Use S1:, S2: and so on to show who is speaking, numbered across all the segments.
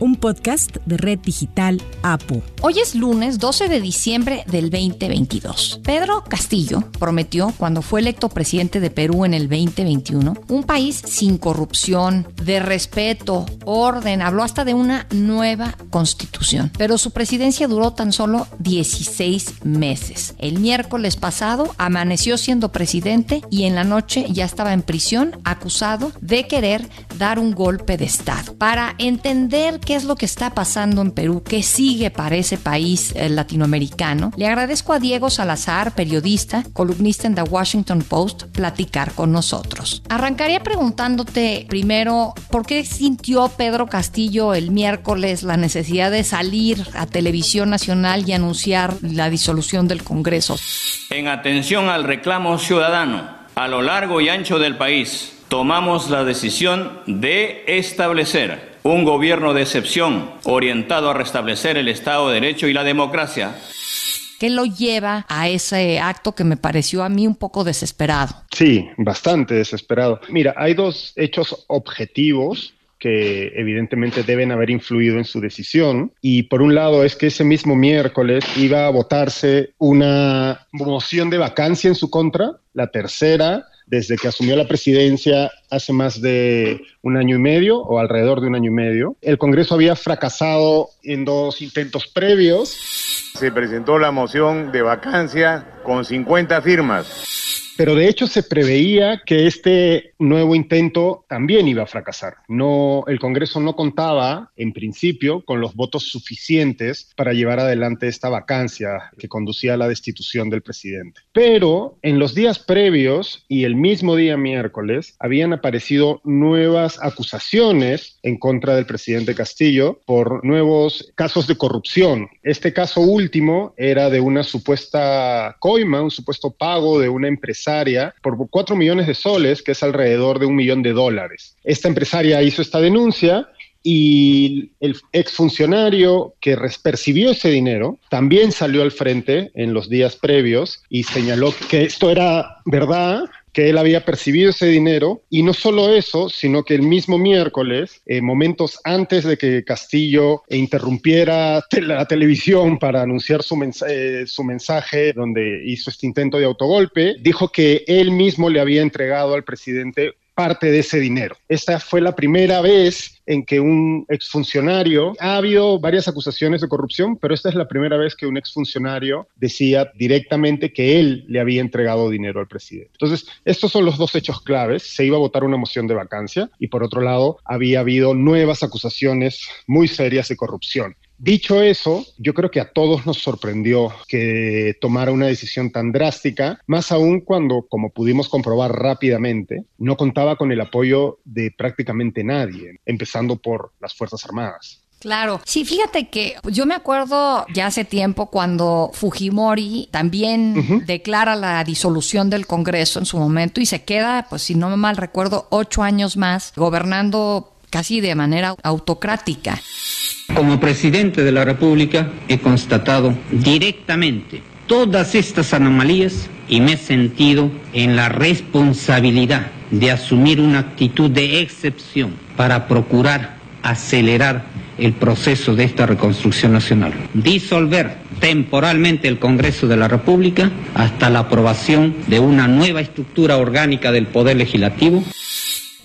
S1: un podcast de Red Digital APO.
S2: Hoy es lunes 12 de diciembre del 2022. Pedro Castillo prometió cuando fue electo presidente de Perú en el 2021 un país sin corrupción, de respeto, orden, habló hasta de una nueva constitución. Pero su presidencia duró tan solo 16 meses. El miércoles pasado amaneció siendo presidente y en la noche ya estaba en prisión acusado de querer dar un golpe de Estado. Para entender qué es lo que está pasando en Perú, qué sigue para ese país eh, latinoamericano, le agradezco a Diego Salazar, periodista, columnista en The Washington Post, platicar con nosotros. Arrancaría preguntándote primero, ¿por qué sintió Pedro Castillo el miércoles la necesidad de salir a televisión nacional y anunciar la disolución del Congreso?
S3: En atención al reclamo ciudadano a lo largo y ancho del país, tomamos la decisión de establecer un gobierno de excepción orientado a restablecer el Estado de Derecho y la democracia.
S2: ¿Qué lo lleva a ese acto que me pareció a mí un poco desesperado?
S4: Sí, bastante desesperado. Mira, hay dos hechos objetivos que evidentemente deben haber influido en su decisión. Y por un lado es que ese mismo miércoles iba a votarse una moción de vacancia en su contra, la tercera desde que asumió la presidencia hace más de un año y medio o alrededor de un año y medio. El Congreso había fracasado en dos intentos previos.
S5: Se presentó la moción de vacancia con 50 firmas
S4: pero de hecho se preveía que este nuevo intento también iba a fracasar. El Congreso no contaba, en principio, con los votos suficientes para llevar adelante esta vacancia que conducía a la destitución del presidente. Pero en los días previos y el mismo día miércoles habían aparecido nuevas acusaciones en contra del presidente Castillo por nuevos casos de corrupción. Este caso último era de una supuesta coima, un supuesto pago de una empresa por 4 millones de soles, que es alrededor de un millón de dólares. Esta empresaria hizo esta denuncia y el exfuncionario que percibió ese dinero también salió al frente en los días previos y señaló que esto era verdad que él había percibido ese dinero. Y no solo eso, sino que el mismo miércoles, eh, momentos antes de que Castillo interrumpiera la televisión para anunciar su, eh, su mensaje donde hizo este intento de autogolpe, dijo que él mismo le había entregado al presidente parte de ese dinero. Esta fue la primera vez en que un exfuncionario, ha habido varias acusaciones de corrupción, pero esta es la primera vez que un exfuncionario decía directamente que él le había entregado dinero al presidente. Entonces, estos son los dos hechos claves. Se iba a votar una moción de vacancia y por otro lado, había habido nuevas acusaciones muy serias de corrupción. Dicho eso, yo creo que a todos nos sorprendió que tomara una decisión tan drástica, más aún cuando, como pudimos comprobar rápidamente, no contaba con el apoyo de prácticamente nadie, empezando por las Fuerzas Armadas.
S2: Claro, sí, fíjate que yo me acuerdo ya hace tiempo cuando Fujimori también declara la disolución del Congreso en su momento y se queda, pues si no me mal recuerdo, ocho años más gobernando casi de manera autocrática.
S6: Como presidente de la República he constatado directamente todas estas anomalías y me he sentido en la responsabilidad de asumir una actitud de excepción para procurar acelerar el proceso de esta reconstrucción nacional. Disolver temporalmente el Congreso de la República hasta la aprobación de una nueva estructura orgánica del Poder Legislativo.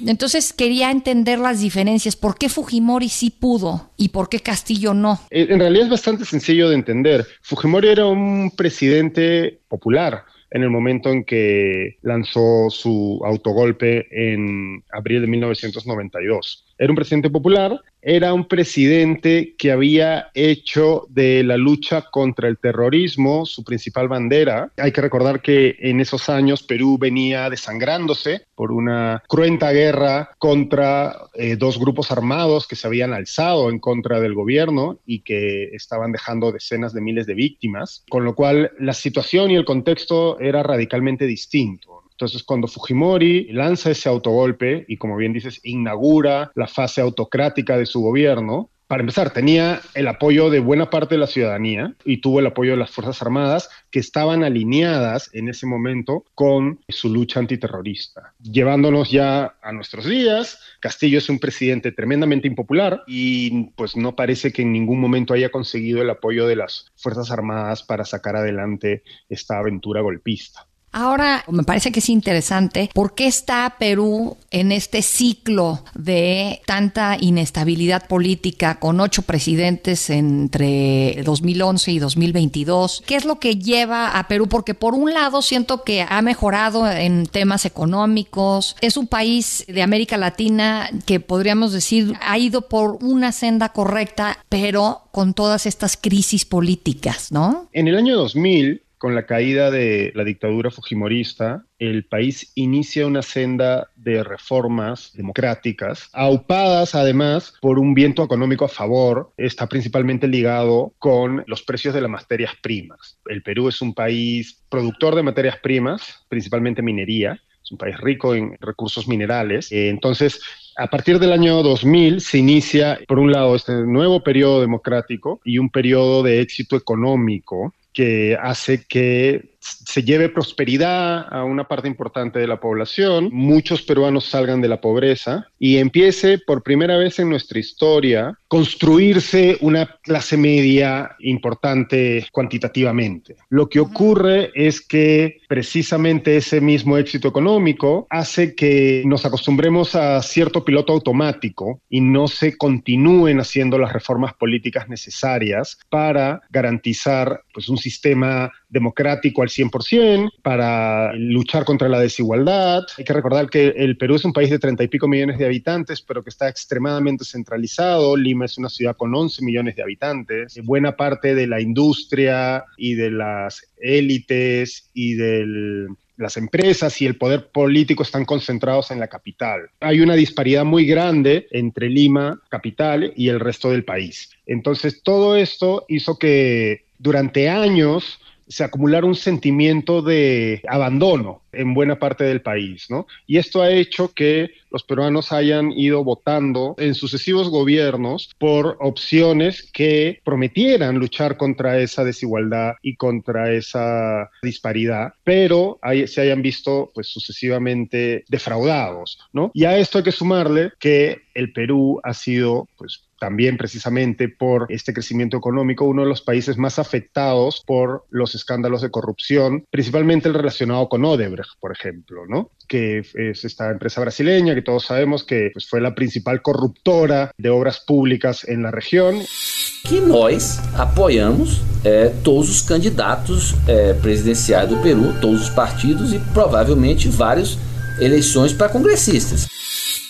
S2: Entonces quería entender las diferencias. ¿Por qué Fujimori sí pudo y por qué Castillo no?
S4: En realidad es bastante sencillo de entender. Fujimori era un presidente popular en el momento en que lanzó su autogolpe en abril de 1992. Era un presidente popular, era un presidente que había hecho de la lucha contra el terrorismo su principal bandera. Hay que recordar que en esos años Perú venía desangrándose por una cruenta guerra contra eh, dos grupos armados que se habían alzado en contra del gobierno y que estaban dejando decenas de miles de víctimas, con lo cual la situación y el contexto era radicalmente distinto. Entonces, cuando Fujimori lanza ese autogolpe y, como bien dices, inaugura la fase autocrática de su gobierno, para empezar, tenía el apoyo de buena parte de la ciudadanía y tuvo el apoyo de las Fuerzas Armadas que estaban alineadas en ese momento con su lucha antiterrorista. Llevándonos ya a nuestros días, Castillo es un presidente tremendamente impopular y pues no parece que en ningún momento haya conseguido el apoyo de las Fuerzas Armadas para sacar adelante esta aventura golpista.
S2: Ahora, me parece que es interesante, ¿por qué está Perú en este ciclo de tanta inestabilidad política con ocho presidentes entre 2011 y 2022? ¿Qué es lo que lleva a Perú? Porque por un lado siento que ha mejorado en temas económicos, es un país de América Latina que podríamos decir ha ido por una senda correcta, pero con todas estas crisis políticas, ¿no?
S4: En el año 2000, con la caída de la dictadura fujimorista, el país inicia una senda de reformas democráticas, aupadas además por un viento económico a favor, está principalmente ligado con los precios de las materias primas. El Perú es un país productor de materias primas, principalmente minería, es un país rico en recursos minerales. Eh, entonces, a partir del año 2000 se inicia, por un lado, este nuevo periodo democrático y un periodo de éxito económico que hace que se lleve prosperidad a una parte importante de la población, muchos peruanos salgan de la pobreza y empiece por primera vez en nuestra historia construirse una clase media importante cuantitativamente. Lo que ocurre es que precisamente ese mismo éxito económico hace que nos acostumbremos a cierto piloto automático y no se continúen haciendo las reformas políticas necesarias para garantizar pues, un sistema democrático al 100% para luchar contra la desigualdad. Hay que recordar que el Perú es un país de 30 y pico millones de habitantes, pero que está extremadamente centralizado. Lima es una ciudad con 11 millones de habitantes. Buena parte de la industria y de las élites y de las empresas y el poder político están concentrados en la capital. Hay una disparidad muy grande entre Lima, capital, y el resto del país. Entonces, todo esto hizo que durante años se acumulara un sentimiento de abandono en buena parte del país, ¿no? Y esto ha hecho que los peruanos hayan ido votando en sucesivos gobiernos por opciones que prometieran luchar contra esa desigualdad y contra esa disparidad, pero se hayan visto pues sucesivamente defraudados, ¿no? Y a esto hay que sumarle que el Perú ha sido pues también precisamente por este crecimiento económico, uno de los países más afectados por los escándalos de corrupción, principalmente el relacionado con Odebrecht, por ejemplo, ¿no? que es esta empresa brasileña que todos sabemos que pues, fue la principal corruptora de obras públicas en la región.
S7: Que nós apoiamos eh, todos os candidatos eh, presidenciais do Peru, todos os partidos e provavelmente várias eleições para congressistas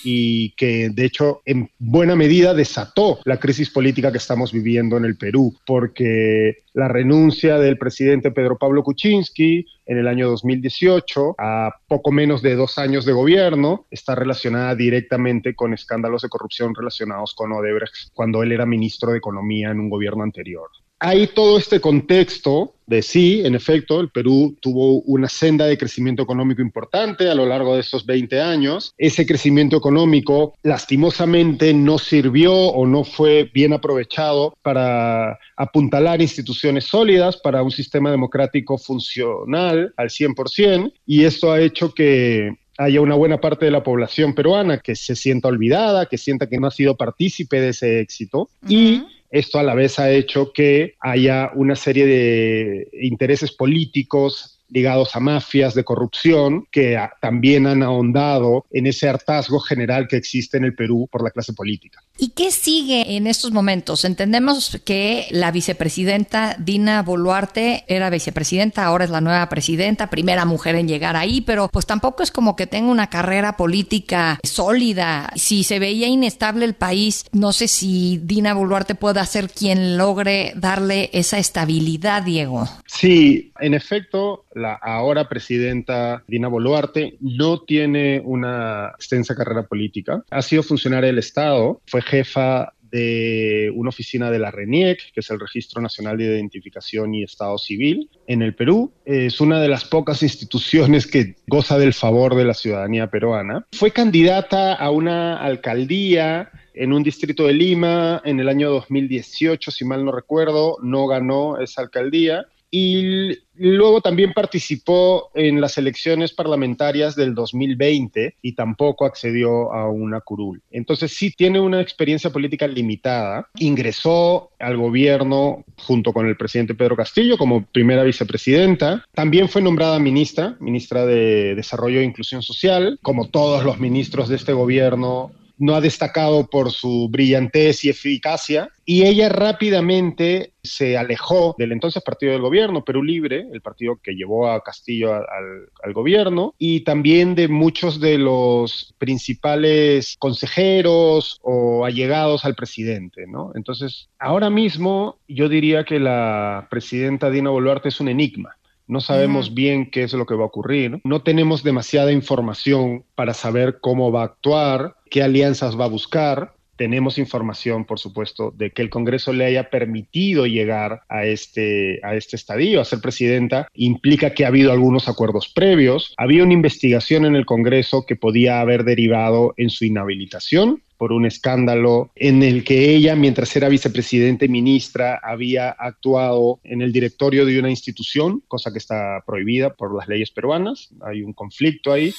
S4: y que de hecho en buena medida desató la crisis política que estamos viviendo en el Perú, porque la renuncia del presidente Pedro Pablo Kuczynski en el año 2018, a poco menos de dos años de gobierno, está relacionada directamente con escándalos de corrupción relacionados con Odebrecht cuando él era ministro de Economía en un gobierno anterior hay todo este contexto de sí, en efecto, el Perú tuvo una senda de crecimiento económico importante a lo largo de estos 20 años. Ese crecimiento económico lastimosamente no sirvió o no fue bien aprovechado para apuntalar instituciones sólidas, para un sistema democrático funcional al 100%, y esto ha hecho que haya una buena parte de la población peruana que se sienta olvidada, que sienta que no ha sido partícipe de ese éxito. Y esto a la vez ha hecho que haya una serie de intereses políticos ligados a mafias de corrupción que también han ahondado en ese hartazgo general que existe en el Perú por la clase política.
S2: ¿Y qué sigue en estos momentos? Entendemos que la vicepresidenta Dina Boluarte era vicepresidenta, ahora es la nueva presidenta, primera mujer en llegar ahí, pero pues tampoco es como que tenga una carrera política sólida. Si se veía inestable el país, no sé si Dina Boluarte pueda ser quien logre darle esa estabilidad, Diego.
S4: Sí, en efecto, la ahora presidenta Dina Boluarte no tiene una extensa carrera política. Ha sido funcionaria del Estado, fue jefa de una oficina de la RENIEC, que es el Registro Nacional de Identificación y Estado Civil, en el Perú. Es una de las pocas instituciones que goza del favor de la ciudadanía peruana. Fue candidata a una alcaldía en un distrito de Lima en el año 2018, si mal no recuerdo, no ganó esa alcaldía y luego también participó en las elecciones parlamentarias del 2020 y tampoco accedió a una curul. Entonces sí tiene una experiencia política limitada. Ingresó al gobierno junto con el presidente Pedro Castillo como primera vicepresidenta. También fue nombrada ministra, ministra de Desarrollo e Inclusión Social, como todos los ministros de este gobierno no ha destacado por su brillantez y eficacia, y ella rápidamente se alejó del entonces partido del gobierno, Perú Libre, el partido que llevó a Castillo al, gobierno, y también de muchos de los principales consejeros o allegados al presidente. Entonces, ahora mismo yo diría que la presidenta Dina Boluarte es un enigma. No sabemos bien qué es lo que va a ocurrir. No tenemos demasiada información para saber cómo va a actuar, qué alianzas va a buscar. Tenemos información, por supuesto, de que el Congreso le haya permitido llegar a este, a este estadio, a ser presidenta, implica que ha habido algunos acuerdos previos. Había una investigación en el Congreso que podía haber derivado en su inhabilitación por un escándalo en el que ella, mientras era vicepresidente ministra, había actuado en el directorio de una institución, cosa que está prohibida por las leyes peruanas. Hay un conflicto ahí.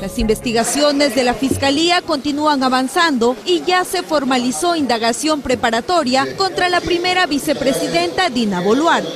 S8: Las investigaciones de la Fiscalía continúan avanzando y ya se formalizó indagación preparatoria contra la primera vicepresidenta Dina Boluarte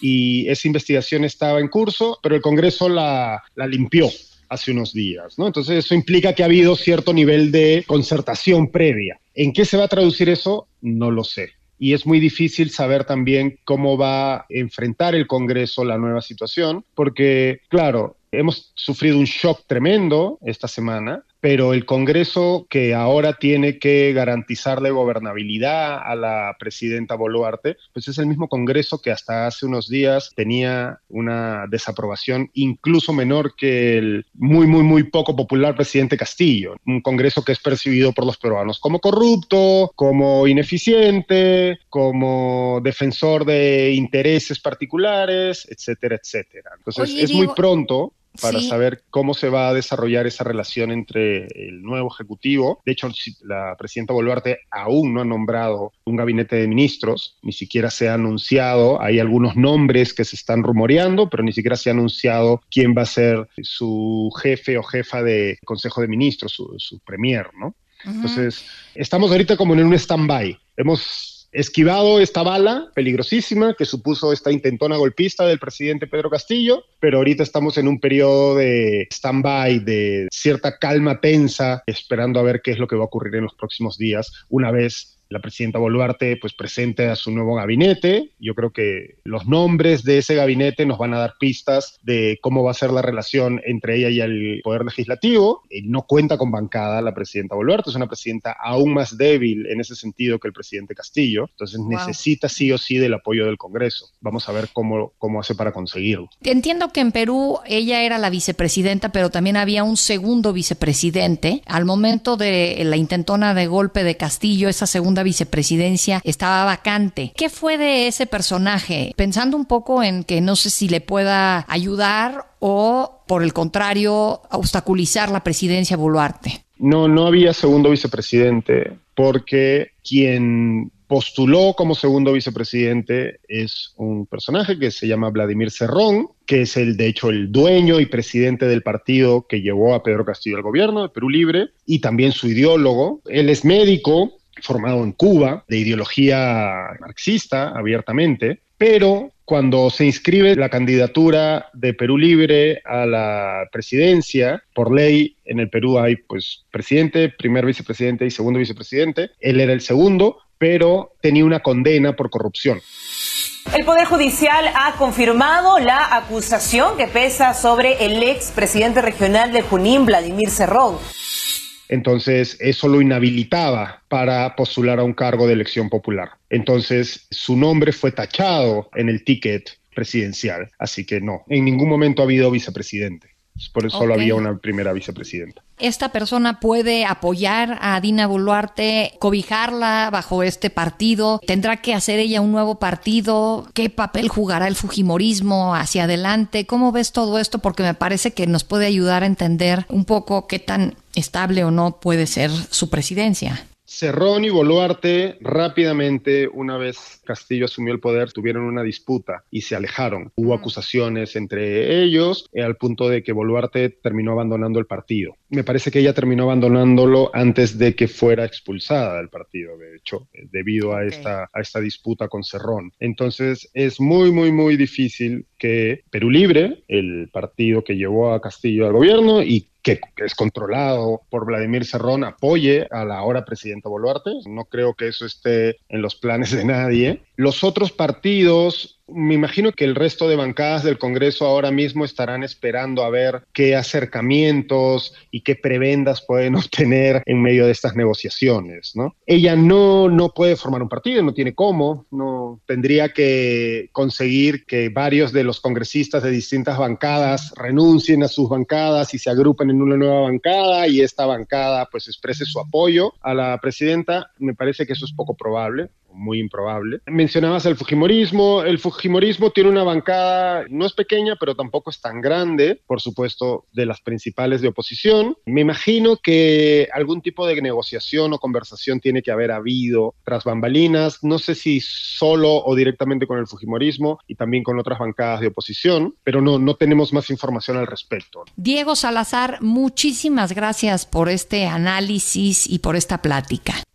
S4: y esa investigación estaba en curso, pero el Congreso la, la limpió hace unos días, ¿no? Entonces eso implica que ha habido cierto nivel de concertación previa. ¿En qué se va a traducir eso? No lo sé. Y es muy difícil saber también cómo va a enfrentar el Congreso la nueva situación, porque, claro, hemos sufrido un shock tremendo esta semana, pero el Congreso que ahora tiene que garantizarle gobernabilidad a la presidenta Boluarte, pues es el mismo Congreso que hasta hace unos días tenía una desaprobación incluso menor que el muy, muy, muy poco popular presidente Castillo. Un Congreso que es percibido por los peruanos como corrupto, como ineficiente, como defensor de intereses particulares, etcétera, etcétera. Entonces es muy pronto para saber cómo se va a desarrollar esa relación entre el nuevo Ejecutivo. De hecho, la presidenta Boluarte aún no ha nombrado un gabinete de ministros, ni siquiera se ha anunciado, hay algunos nombres que se están rumoreando, pero ni siquiera se ha anunciado quién va a ser su jefe o jefa de Consejo de Ministros, su, premier, ¿no? Entonces, estamos ahorita como en un stand-by. Hemos esquivado esta bala peligrosísima que supuso esta intentona golpista del presidente Pedro Castillo, pero ahorita estamos en un periodo de stand-by, de cierta calma tensa, esperando a ver qué es lo que va a ocurrir en los próximos días una vez la presidenta Boluarte pues presente a su nuevo gabinete. Yo creo que los nombres de ese gabinete nos van a dar pistas de cómo va a ser la relación entre ella y el Poder Legislativo. no cuenta con bancada la presidenta Boluarte, es una presidenta aún más débil en ese sentido que el presidente Castillo. Entonces necesita sí o sí del apoyo del Congreso. Vamos a ver cómo, cómo hace para conseguirlo.
S2: Entiendo que en Perú ella era la vicepresidenta, pero también había un segundo vicepresidente. Al momento de la intentona de golpe de Castillo, esa segunda vicepresidencia estaba vacante. ¿Qué fue de ese personaje? Pensando un poco en que no sé si le pueda ayudar o, por el contrario, obstaculizar la presidencia Boluarte.
S4: No, no había segundo vicepresidente porque quien postuló como segundo vicepresidente es un personaje que se llama Vladimir Cerrón, que es el, de hecho, el dueño y presidente del partido que llevó a Pedro Castillo al gobierno, de Perú Libre, y también su ideólogo. Él es médico, formado en Cuba, de ideología marxista abiertamente, pero cuando se inscribe la candidatura de Perú Libre a la presidencia, por ley en el Perú hay pues presidente, primer vicepresidente y segundo vicepresidente, él era el segundo, pero tenía una condena por corrupción.
S9: El Poder Judicial ha confirmado la acusación que pesa sobre el ex presidente regional de Junín, Vladimir Cerrón.
S4: Entonces, eso lo inhabilitaba para postular a un cargo de elección popular. Entonces, su nombre fue tachado en el ticket presidencial. Así que no, en ningún momento ha habido vicepresidente. Por eso solo había una primera vicepresidenta.
S2: ¿Esta persona puede apoyar a Dina Boluarte, cobijarla bajo este partido? ¿Tendrá que hacer ella un nuevo partido? ¿Qué papel jugará el Fujimorismo hacia adelante? ¿Cómo ves todo esto? Porque me parece que nos puede ayudar a entender un poco qué tan estable o no puede ser su presidencia.
S4: Cerrón y Boluarte rápidamente, una vez Castillo asumió el poder, tuvieron una disputa y se alejaron. Hubo acusaciones entre ellos eh, al punto de que Boluarte terminó abandonando el partido. Me parece que ella terminó abandonándolo antes de que fuera expulsada del partido, de hecho, eh, debido a, esta, a esta disputa con Cerrón. Entonces es muy, muy, muy difícil que Perú Libre, el partido que llevó a Castillo al gobierno y que es controlado por Vladimir Cerrón, apoye a la ahora presidenta Boluarte. No creo que eso esté en los planes de nadie. Los otros partidos me imagino que el resto de bancadas del Congreso ahora mismo estarán esperando a ver qué acercamientos y qué prebendas pueden obtener en medio de estas negociaciones, ¿no? Ella no, no puede formar un partido, no tiene cómo, no tendría que conseguir que varios de los congresistas de distintas bancadas renuncien a sus bancadas y se agrupen en una nueva bancada y esta bancada pues exprese su apoyo a la presidenta. Me parece que eso es poco probable muy improbable. Mencionabas el Fujimorismo. El Fujimorismo tiene una bancada, no es pequeña, pero tampoco es tan grande, por supuesto, de las principales de oposición. Me imagino que algún tipo de negociación o conversación tiene que haber habido tras bambalinas. No sé si solo o directamente con el Fujimorismo y también con otras bancadas de oposición, pero no, no tenemos más información al respecto.
S2: Diego Salazar, muchísimas gracias por este análisis y por esta plática.